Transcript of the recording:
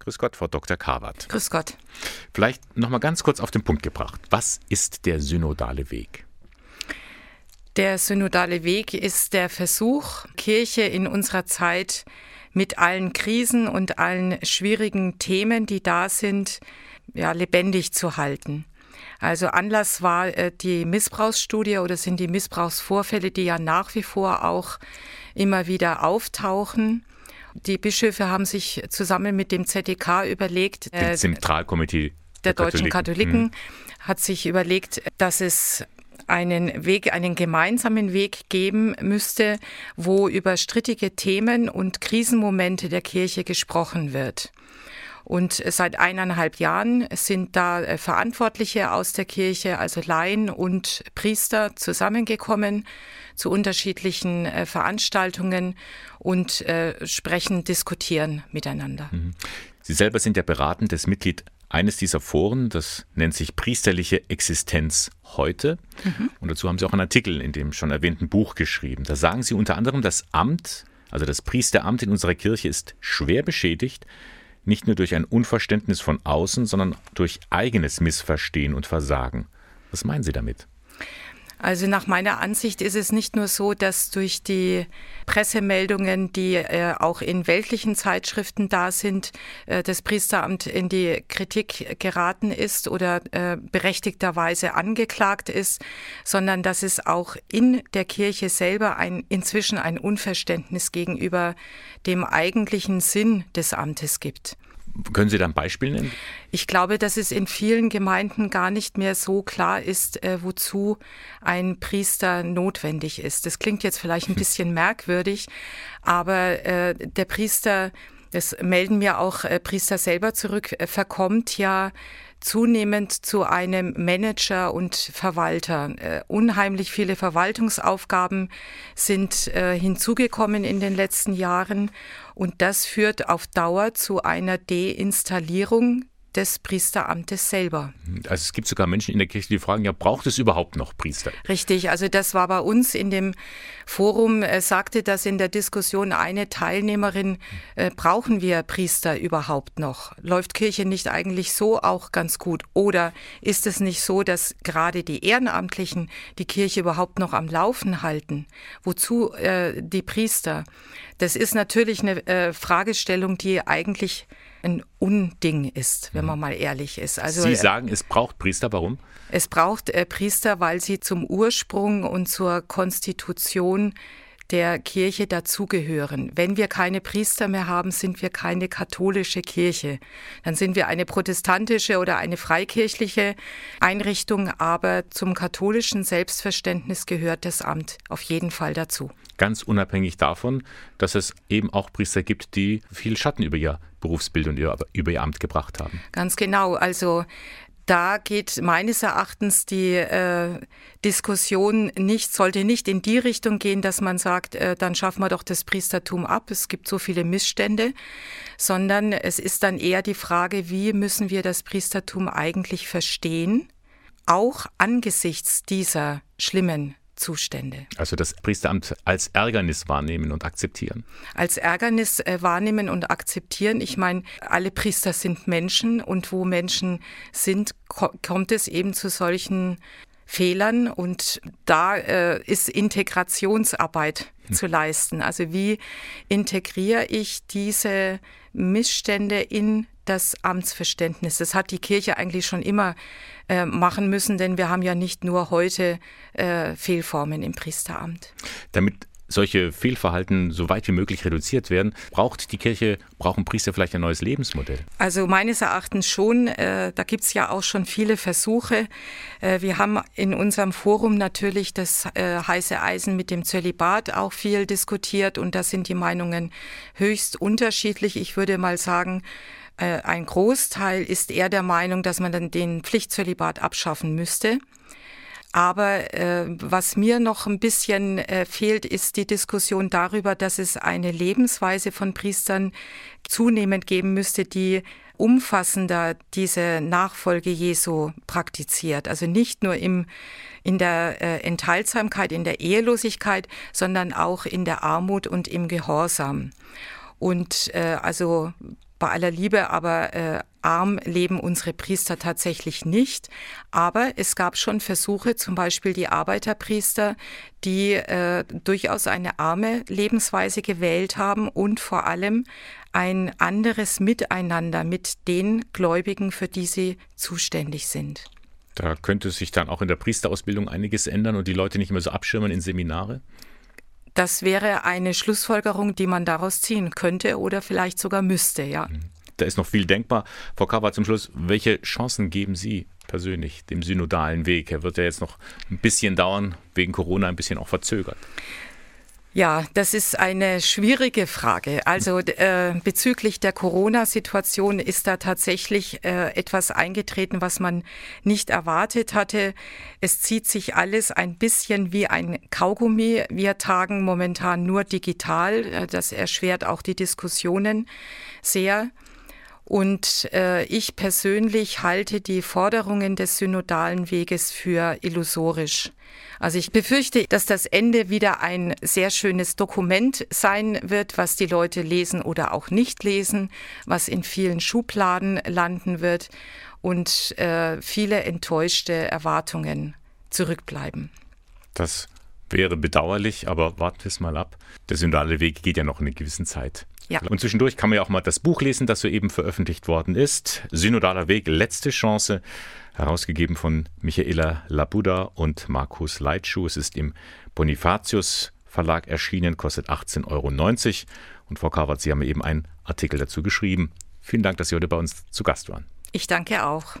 Grüß Gott, Frau Dr. Karwart. Grüß Gott. Vielleicht noch mal ganz kurz auf den Punkt gebracht. Was ist der synodale Weg? Der synodale Weg ist der Versuch, Kirche in unserer Zeit mit allen Krisen und allen schwierigen Themen, die da sind, ja, lebendig zu halten. Also Anlass war äh, die Missbrauchsstudie oder sind die Missbrauchsvorfälle, die ja nach wie vor auch immer wieder auftauchen. Die Bischöfe haben sich zusammen mit dem ZDK überlegt, dem äh, Zentralkomitee der, der deutschen Katholiken, Katholiken hm. hat sich überlegt, dass es einen Weg, einen gemeinsamen Weg geben müsste, wo über strittige Themen und Krisenmomente der Kirche gesprochen wird. Und seit eineinhalb Jahren sind da äh, Verantwortliche aus der Kirche, also Laien und Priester, zusammengekommen zu unterschiedlichen äh, Veranstaltungen und äh, sprechen, diskutieren miteinander. Mhm. Sie selber sind ja beratendes Mitglied eines dieser Foren, das nennt sich Priesterliche Existenz heute. Mhm. Und dazu haben Sie auch einen Artikel in dem schon erwähnten Buch geschrieben. Da sagen Sie unter anderem, das Amt, also das Priesteramt in unserer Kirche ist schwer beschädigt, nicht nur durch ein Unverständnis von außen, sondern durch eigenes Missverstehen und Versagen. Was meinen Sie damit? Also nach meiner Ansicht ist es nicht nur so, dass durch die Pressemeldungen, die äh, auch in weltlichen Zeitschriften da sind, äh, das Priesteramt in die Kritik geraten ist oder äh, berechtigterweise angeklagt ist, sondern dass es auch in der Kirche selber ein, inzwischen ein Unverständnis gegenüber dem eigentlichen Sinn des Amtes gibt. Können Sie da ein Beispiel nennen? Ich glaube, dass es in vielen Gemeinden gar nicht mehr so klar ist, äh, wozu ein Priester notwendig ist. Das klingt jetzt vielleicht ein bisschen merkwürdig, aber äh, der Priester, das melden mir auch äh, Priester selber zurück, äh, verkommt ja zunehmend zu einem Manager und Verwalter. Äh, unheimlich viele Verwaltungsaufgaben sind hinzugekommen in den letzten Jahren und das führt auf Dauer zu einer Deinstallierung des Priesteramtes selber. Also es gibt sogar Menschen in der Kirche, die fragen, ja, braucht es überhaupt noch Priester? Richtig, also das war bei uns in dem Forum, äh, sagte das in der Diskussion eine Teilnehmerin, äh, brauchen wir Priester überhaupt noch? Läuft Kirche nicht eigentlich so auch ganz gut? Oder ist es nicht so, dass gerade die Ehrenamtlichen die Kirche überhaupt noch am Laufen halten? Wozu äh, die Priester? Das ist natürlich eine äh, Fragestellung, die eigentlich ein Unding ist, wenn man mhm. mal ehrlich ist. Also, Sie sagen, es braucht Priester, warum? Es braucht äh, Priester, weil sie zum Ursprung und zur Konstitution der Kirche dazugehören. Wenn wir keine Priester mehr haben, sind wir keine katholische Kirche. Dann sind wir eine protestantische oder eine freikirchliche Einrichtung, aber zum katholischen Selbstverständnis gehört das Amt auf jeden Fall dazu. Ganz unabhängig davon, dass es eben auch Priester gibt, die viel Schatten über ihr Berufsbild und über ihr Amt gebracht haben. Ganz genau. Also da geht meines Erachtens die äh, Diskussion nicht, sollte nicht in die Richtung gehen, dass man sagt, äh, dann schaffen wir doch das Priestertum ab, es gibt so viele Missstände, sondern es ist dann eher die Frage, wie müssen wir das Priestertum eigentlich verstehen, auch angesichts dieser schlimmen Zustände. Also das Priesteramt als Ärgernis wahrnehmen und akzeptieren. Als Ärgernis äh, wahrnehmen und akzeptieren. Ich meine, alle Priester sind Menschen und wo Menschen sind, ko kommt es eben zu solchen Fehlern und da äh, ist Integrationsarbeit hm. zu leisten. Also wie integriere ich diese Missstände in das Amtsverständnis. Das hat die Kirche eigentlich schon immer äh, machen müssen, denn wir haben ja nicht nur heute äh, Fehlformen im Priesteramt. Damit solche Fehlverhalten so weit wie möglich reduziert werden, braucht die Kirche, brauchen Priester vielleicht ein neues Lebensmodell? Also meines Erachtens schon. Äh, da gibt es ja auch schon viele Versuche. Äh, wir haben in unserem Forum natürlich das äh, heiße Eisen mit dem Zölibat auch viel diskutiert und da sind die Meinungen höchst unterschiedlich. Ich würde mal sagen, ein Großteil ist eher der Meinung, dass man dann den Pflichtzölibat abschaffen müsste. Aber äh, was mir noch ein bisschen äh, fehlt, ist die Diskussion darüber, dass es eine Lebensweise von Priestern zunehmend geben müsste, die umfassender diese Nachfolge Jesu praktiziert. Also nicht nur im, in der äh, Enthaltsamkeit, in der Ehelosigkeit, sondern auch in der Armut und im Gehorsam. Und äh, also bei aller Liebe, aber äh, arm leben unsere Priester tatsächlich nicht. Aber es gab schon Versuche, zum Beispiel die Arbeiterpriester, die äh, durchaus eine arme Lebensweise gewählt haben und vor allem ein anderes Miteinander mit den Gläubigen, für die sie zuständig sind. Da könnte sich dann auch in der Priesterausbildung einiges ändern und die Leute nicht mehr so abschirmen in Seminare? Das wäre eine Schlussfolgerung, die man daraus ziehen könnte oder vielleicht sogar müsste, ja. Mhm. Da ist noch viel denkbar. Frau Kawa, zum Schluss, welche Chancen geben Sie persönlich dem synodalen Weg? Er wird ja jetzt noch ein bisschen dauern, wegen Corona ein bisschen auch verzögert. Ja, das ist eine schwierige Frage. Also äh, bezüglich der Corona-Situation ist da tatsächlich äh, etwas eingetreten, was man nicht erwartet hatte. Es zieht sich alles ein bisschen wie ein Kaugummi. Wir tagen momentan nur digital. Äh, das erschwert auch die Diskussionen sehr. Und äh, ich persönlich halte die Forderungen des synodalen Weges für illusorisch. Also ich befürchte, dass das Ende wieder ein sehr schönes Dokument sein wird, was die Leute lesen oder auch nicht lesen, was in vielen Schubladen landen wird und äh, viele enttäuschte Erwartungen zurückbleiben. Das wäre bedauerlich, aber warten wir es mal ab. Der synodale Weg geht ja noch in einer gewissen Zeit. Ja. Und zwischendurch kann man ja auch mal das Buch lesen, das soeben veröffentlicht worden ist. Synodaler Weg, letzte Chance, herausgegeben von Michaela Labuda und Markus Leitschuh. Es ist im Bonifatius Verlag erschienen, kostet 18,90 Euro. Und Frau Karwart, Sie haben eben einen Artikel dazu geschrieben. Vielen Dank, dass Sie heute bei uns zu Gast waren. Ich danke auch.